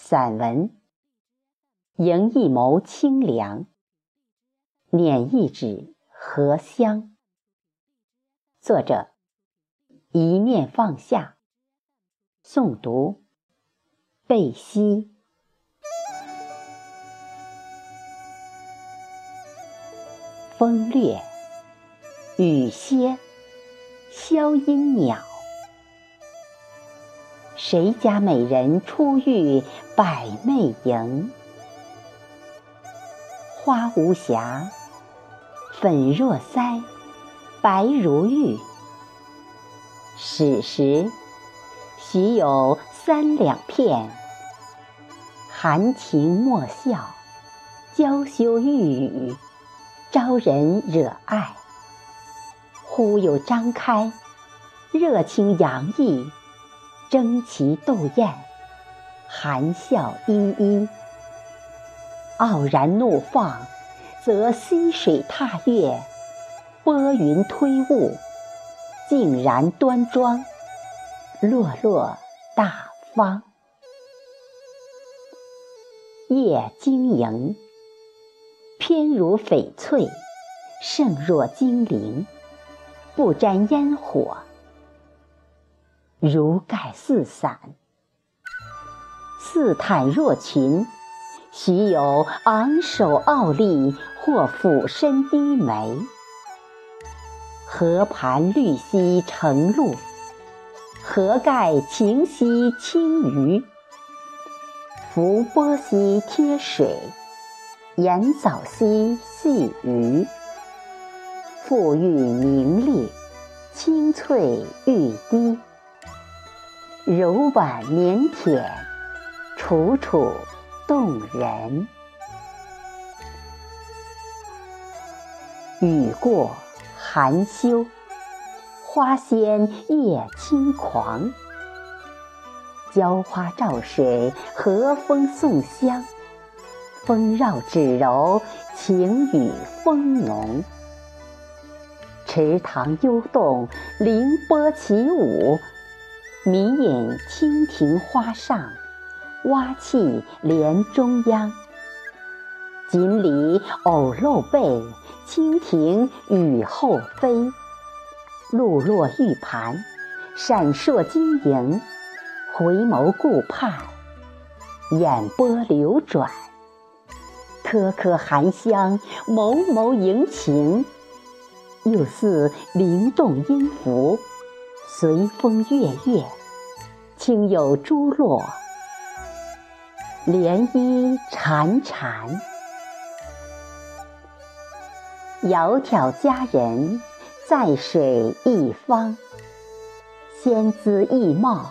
散文，迎一眸清凉，捻一指荷香。作者：一念放下。诵读：贝西。风掠，雨歇，消音鸟。谁家美人初遇百媚迎？花无瑕，粉若腮，白如玉。始时许有三两片，含情莫笑，娇羞欲语，招人惹爱。忽又张开，热情洋溢。争奇斗艳，含笑依依；傲然怒放，则溪水踏月，拨云推雾；静然端庄，落落大方。叶晶莹，偏如翡翠，胜若精灵，不沾烟火。如盖似伞，似毯若裙，许有昂首傲立，或俯身低眉。河盘绿兮成露，河盖晴兮清鱼。浮波兮贴水，盐藻兮细鱼。馥郁明丽，清翠欲滴。柔婉腼腆，楚楚动人。雨过寒休，花鲜叶轻狂。娇花照水，和风送香。风绕指柔，情雨风浓。池塘幽动，凌波起舞。迷眼蜻蜓花上，蛙气莲中央。锦鲤偶露背，蜻蜓雨后飞。露落玉盘，闪烁晶莹。回眸顾盼，眼波流转。颗颗含香，眸眸盈情。又似灵动音符。随风跃跃，轻有珠落；涟漪潺潺。窈窕佳人，在水一方。仙姿异貌，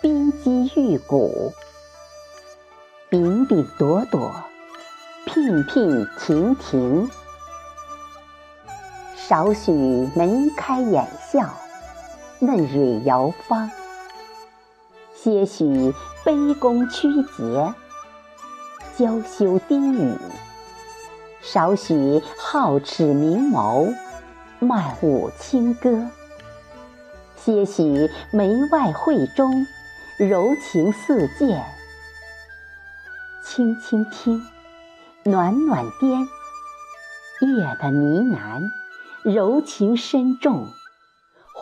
冰肌玉骨。柄柄朵朵，娉娉婷婷。少许眉开眼笑。嫩蕊摇芳，些许卑躬屈节，娇羞低语；少许皓齿明眸，漫舞轻歌；些许眉外慧中，柔情似箭。轻轻听，暖暖颠，月的呢喃，柔情深重。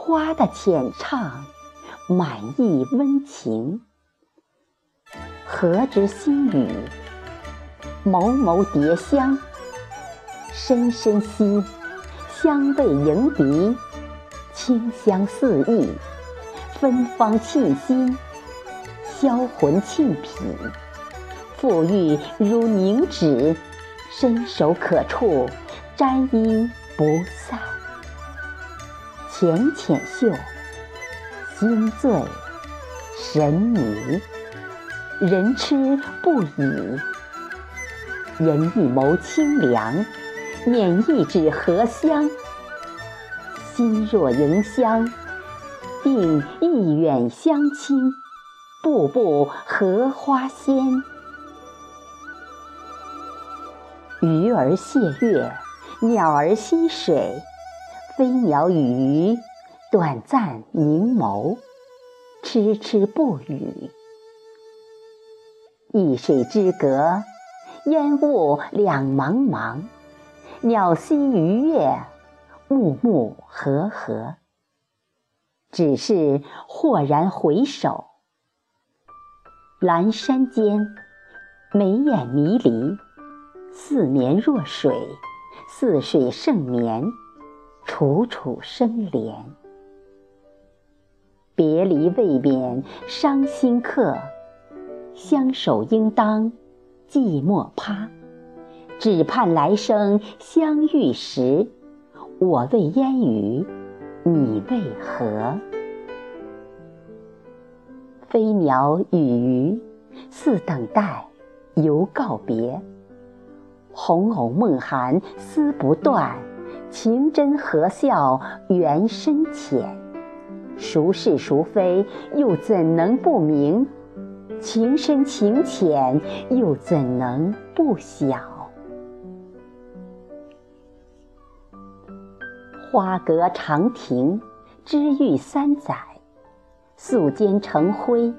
花的浅唱，满溢温情。何知心语，眸眸蝶香，深深吸，香味迎鼻，清香四溢，芬芳沁心，销魂沁脾，馥郁如凝脂，伸手可触，沾衣不散。浅浅秀，心醉神迷，人痴不已。人一眸清凉，捻一指荷香。心若迎香，定一远香亲，步步荷花鲜。鱼儿泻月，鸟儿戏水。飞鸟与鱼，短暂凝眸，痴痴不语。一水之隔，烟雾两茫茫。鸟栖鱼跃，木木和和。只是豁然回首，阑珊间，眉眼迷离。似眠若水，似水盛眠，楚楚生怜。别离未免伤心客，相守应当寂寞趴。只盼来生相遇时，我为烟雨，你为何？飞鸟与鱼，似等待，犹告别。红藕梦寒丝不断，情真何笑缘深浅？孰是孰非又怎能不明？情深情浅又怎能不晓？花阁长亭，知遇三载，素笺成灰。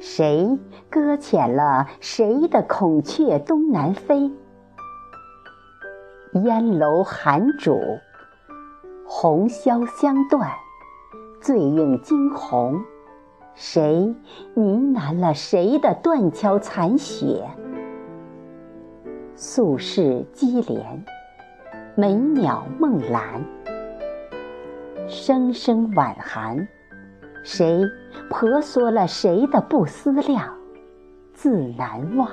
谁搁浅了谁的孔雀东南飞？烟楼寒渚，红绡香断，醉映惊鸿。谁呢喃了谁的断桥残雪？素世积连，每鸟梦阑。声声晚寒。谁婆娑了谁的不思量，自难忘。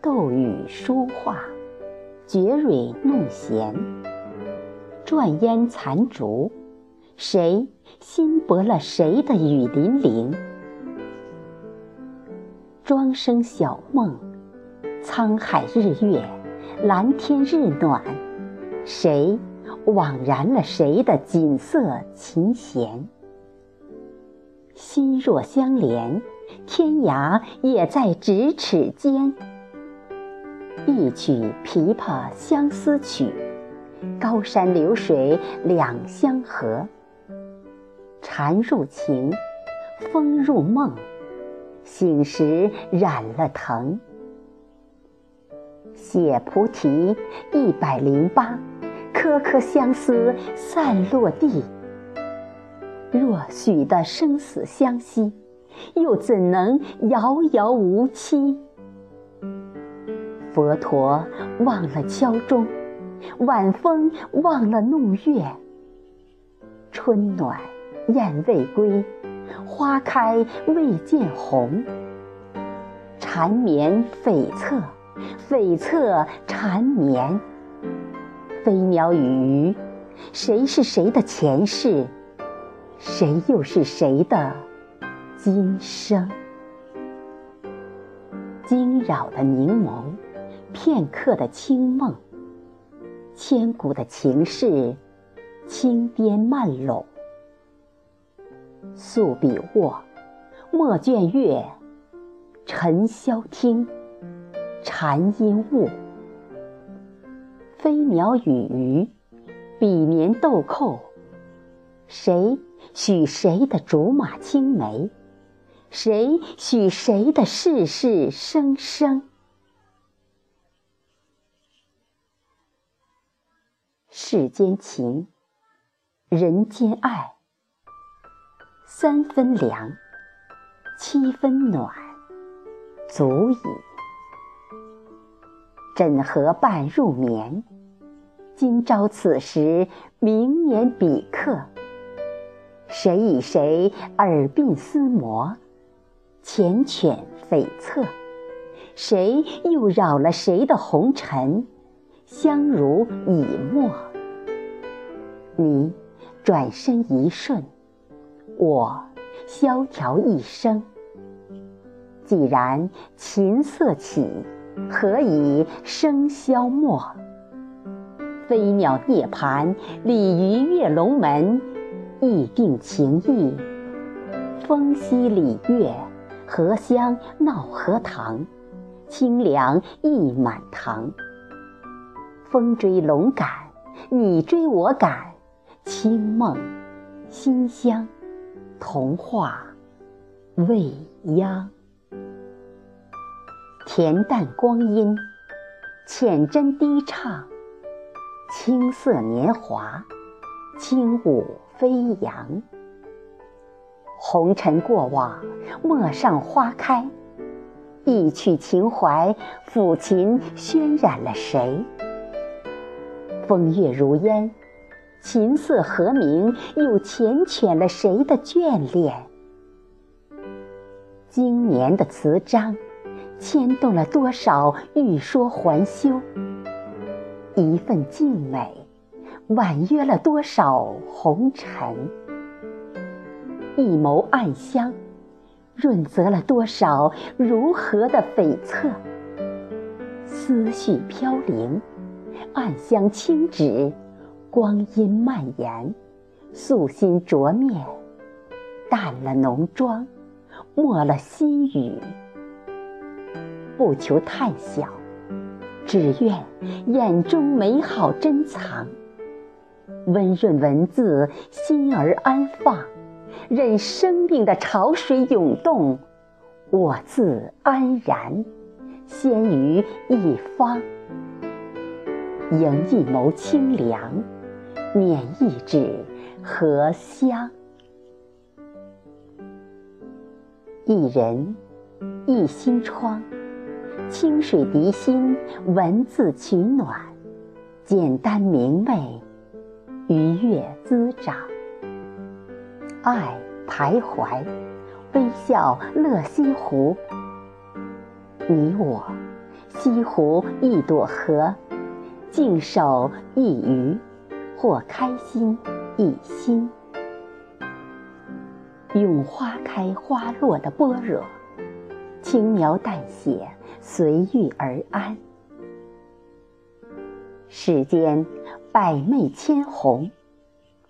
斗雨书画，绝蕊弄弦，转烟残烛。谁心薄了谁的雨霖铃？庄生晓梦，沧海日月，蓝天日暖。谁？枉然了谁的锦瑟琴弦？心若相连，天涯也在咫尺间。一曲琵琶相思曲，高山流水两相和。禅入情，风入梦，醒时染了藤。写菩提一百零八。颗颗相思散落地，若许的生死相惜，又怎能遥遥无期？佛陀忘了敲钟，晚风忘了弄月。春暖雁未归，花开未见红。缠绵悱恻，悱恻缠绵。飞鸟与鱼，谁是谁的前世？谁又是谁的今生？惊扰的凝眸，片刻的清梦，千古的情事，轻颠慢拢。素笔握，墨卷阅，尘嚣听，禅音悟。飞鸟与鱼，比年豆蔻。谁许谁的竹马青梅？谁许谁的世世生生？世间情，人间爱，三分凉，七分暖，足矣。枕河半入眠，今朝此时，明年彼刻。谁与谁耳鬓厮磨，缱绻悱恻？谁又扰了谁的红尘，相濡以沫？你转身一瞬，我萧条一生。既然琴瑟起。何以笙箫默？飞鸟涅槃，鲤鱼跃龙门。意定情意，风息礼乐，荷香闹荷塘，清凉溢满堂。风追龙赶，你追我赶，清梦馨香，童话未央。恬淡光阴，浅斟低唱，青涩年华，轻舞飞扬。红尘过往，陌上花开。一曲情怀，抚琴渲染了谁？风月如烟，琴瑟和鸣，又缱绻了谁的眷恋？经年的词章，牵动了多少欲说还休？一份静美，婉约了多少红尘？一眸暗香，润泽了多少如何的悱恻？思绪飘零，暗香轻指，光阴蔓延，素心灼面，淡了浓妆，没了心语。不求太小，只愿眼中美好珍藏。温润文字，心儿安放。任生命的潮水涌动，我自安然，先于一方。迎一眸清凉，念一指荷香。一人，一心窗，清水涤心，文字取暖，简单明媚，愉悦滋长。爱徘徊，微笑乐西湖。你我，西湖一朵荷，静守一隅，或开心一心。咏花开花落的般若，轻描淡写，随遇而安。世间百媚千红，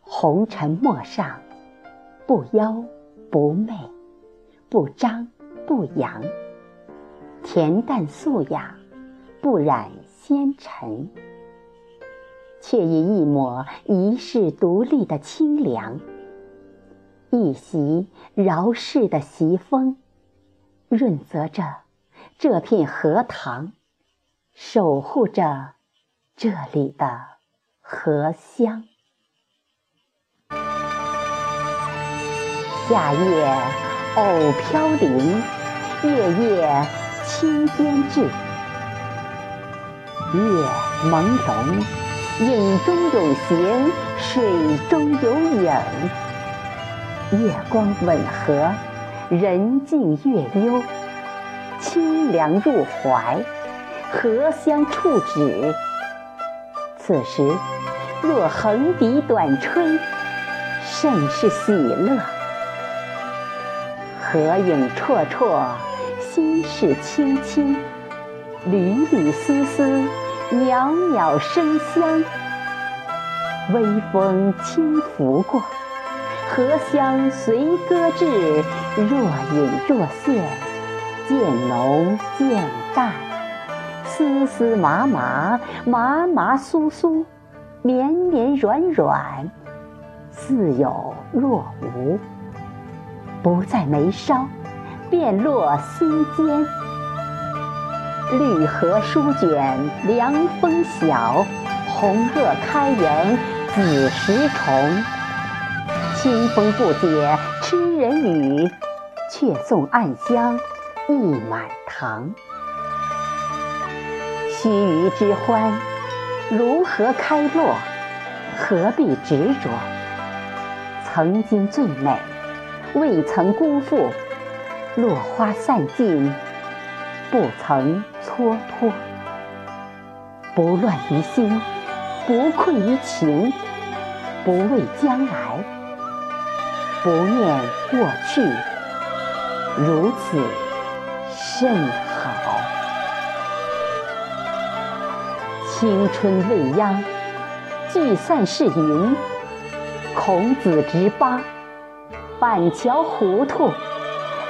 红尘陌上。不妖不媚，不张不扬，恬淡素雅，不染纤尘，却以一抹一世独立的清凉，一袭饶世的习风，润泽着这片荷塘，守护着这里的荷香。夏夜偶飘零，月夜轻编制。月朦胧，影中有形，水中有影。月光吻合，人静月幽，清凉入怀，荷香触指。此时若横笛短吹，甚是喜乐。合影绰绰，心事轻轻，缕缕丝丝，袅袅生香。微风轻拂过，荷香随歌至，若隐若现，渐浓渐淡，丝丝麻麻，麻麻酥酥，绵绵软软，似有若无。不在眉梢，便落心间。绿荷舒卷凉风晓，红萼开迎子时虫。清风不解痴人语，却送暗香溢满堂。须臾之欢，如何开落？何必执着？曾经最美。未曾辜负，落花散尽，不曾蹉跎。不乱于心，不困于情，不畏将来，不念过去，如此甚好。青春未央，聚散是云。孔子直八。板桥糊涂，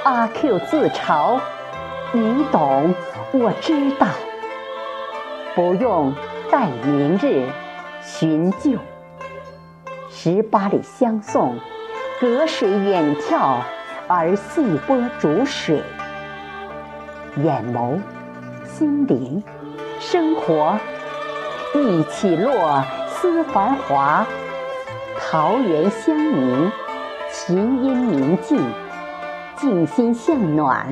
阿 Q 自嘲，你懂，我知道。不用待明日寻旧，十八里相送，隔水远眺，而细波逐水，眼眸心灵，生活一起落思繁华。桃源香茗，琴音明净，静心向暖，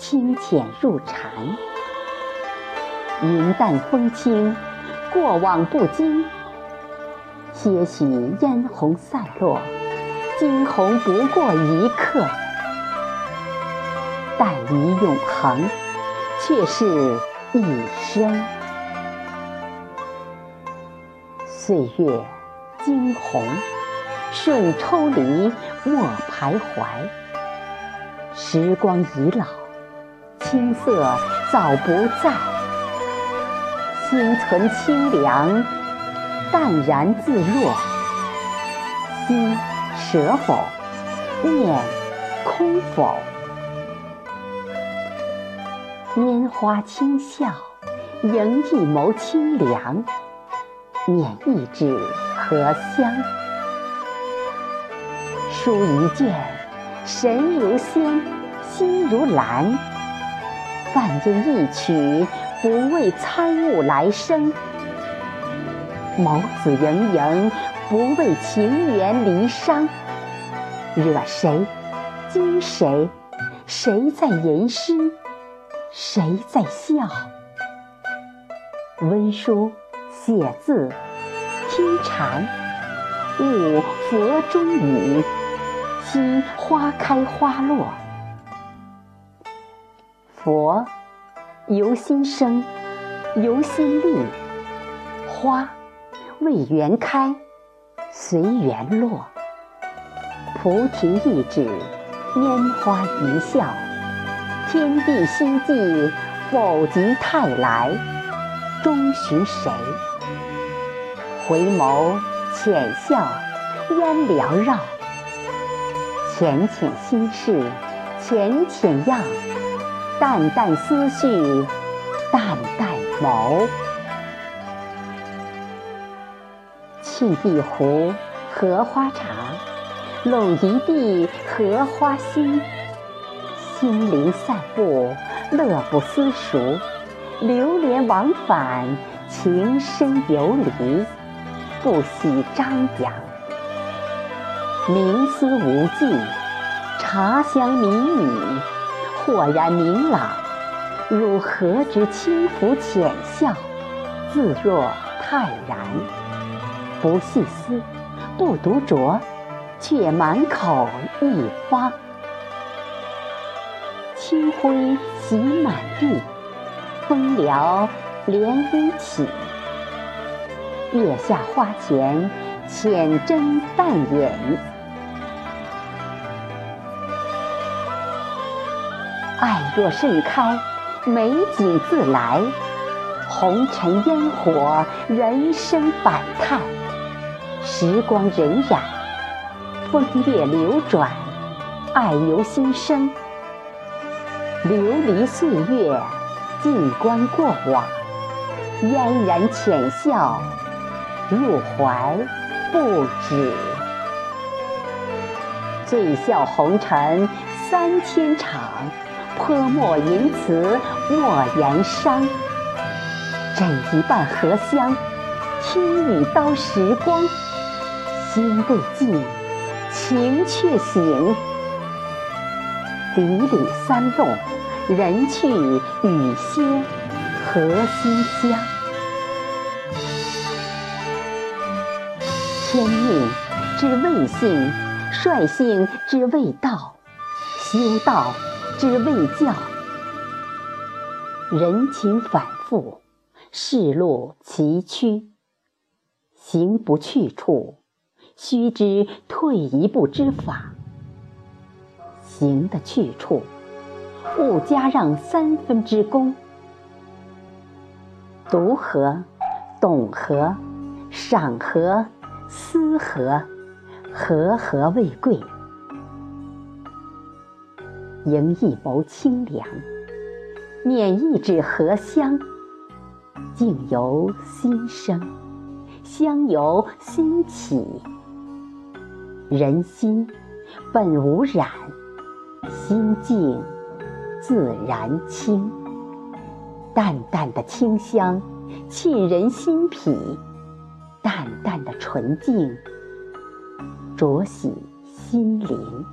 清浅入禅。云淡风轻，过往不惊。些许嫣红散落，惊鸿不过一刻。但于永恒，却是一生。岁月惊鸿，顺抽离，莫徘徊。时光已老，青涩早不在。心存清凉，淡然自若。心舍否？念空否？拈花轻笑，迎一眸清凉。捻一指荷香，书一卷，神如仙，心如兰。泛音一曲，不为参悟来生。眸子盈盈，不为情缘离殇。惹谁？惊谁？谁在吟诗？谁在笑？温书写字，听禅，悟佛中语，惜花开花落。佛由心生，由心立；花为缘开，随缘落。菩提一指，拈花一笑。天地心际，否极泰来，终寻谁？回眸浅笑，烟缭绕。浅浅心事，浅浅样；淡淡思绪，淡淡眸。沏一壶荷花茶，拢一地荷花心。心灵散步，乐不思蜀；流连往返，情深有理，不喜张扬。冥思无际，茶香弥语，豁然明朗。如何之轻浮浅笑，自若泰然。不细思，不独酌，却满口一方。清辉洗满地，风撩涟漪起。月下花前，浅斟淡饮。爱若盛开，美景自来。红尘烟火，人生百态。时光荏苒，风月流转，爱由心生。流离岁月，静观过往，嫣然浅笑，入怀不止。醉笑红尘三千场，泼墨吟词莫言伤。枕一半荷香，听一刀时光，心未静，情却醒。离里三弄，人去雨歇，何心香？天命之谓性，率性之谓道，修道之谓教。人情反复，世路崎岖，行不去处，须知退一步之法。行的去处，勿加让三分之功。读何？懂何？赏何？思何？和和为贵。迎一眸清凉，捻一指荷香。境由心生，香由心起。人心本无染。心静自然清。淡淡的清香沁人心脾，淡淡的纯净灼洗心灵，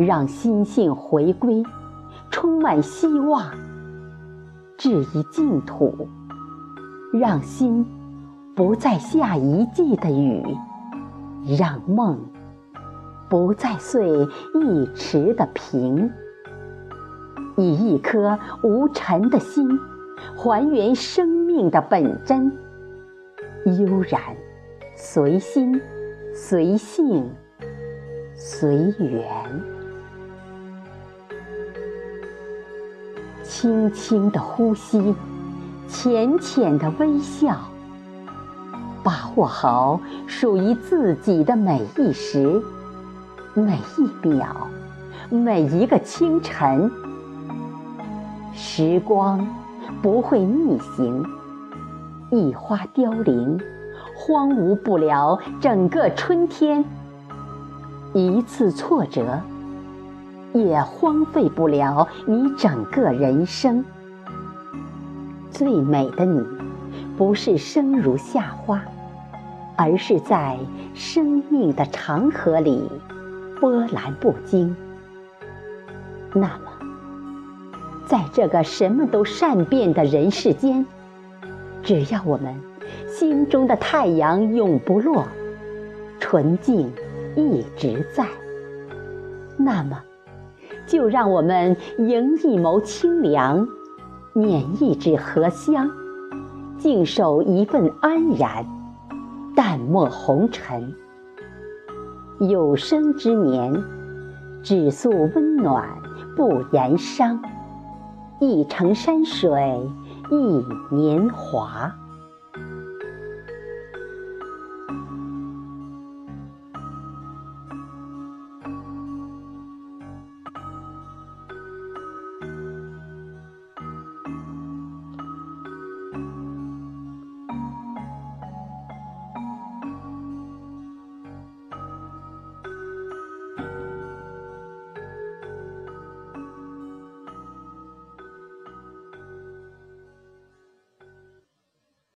让心性回归，充满希望，置一净土，让心不再下一季的雨，让梦不再碎一池的萍。以一颗无尘的心，还原生命的本真，悠然，随心，随性，随缘。轻轻的呼吸，浅浅的微笑，把握好属于自己的每一时、每一秒、每一个清晨。时光不会逆行，一花凋零，荒芜不了整个春天；一次挫折，也荒废不了你整个人生。最美的你，不是生如夏花，而是在生命的长河里波澜不惊。那么。在这个什么都善变的人世间，只要我们心中的太阳永不落，纯净一直在，那么就让我们迎一眸清凉，捻一纸荷香，静守一份安然，淡漠红尘。有生之年，只诉温暖，不言伤。一程山水一年华。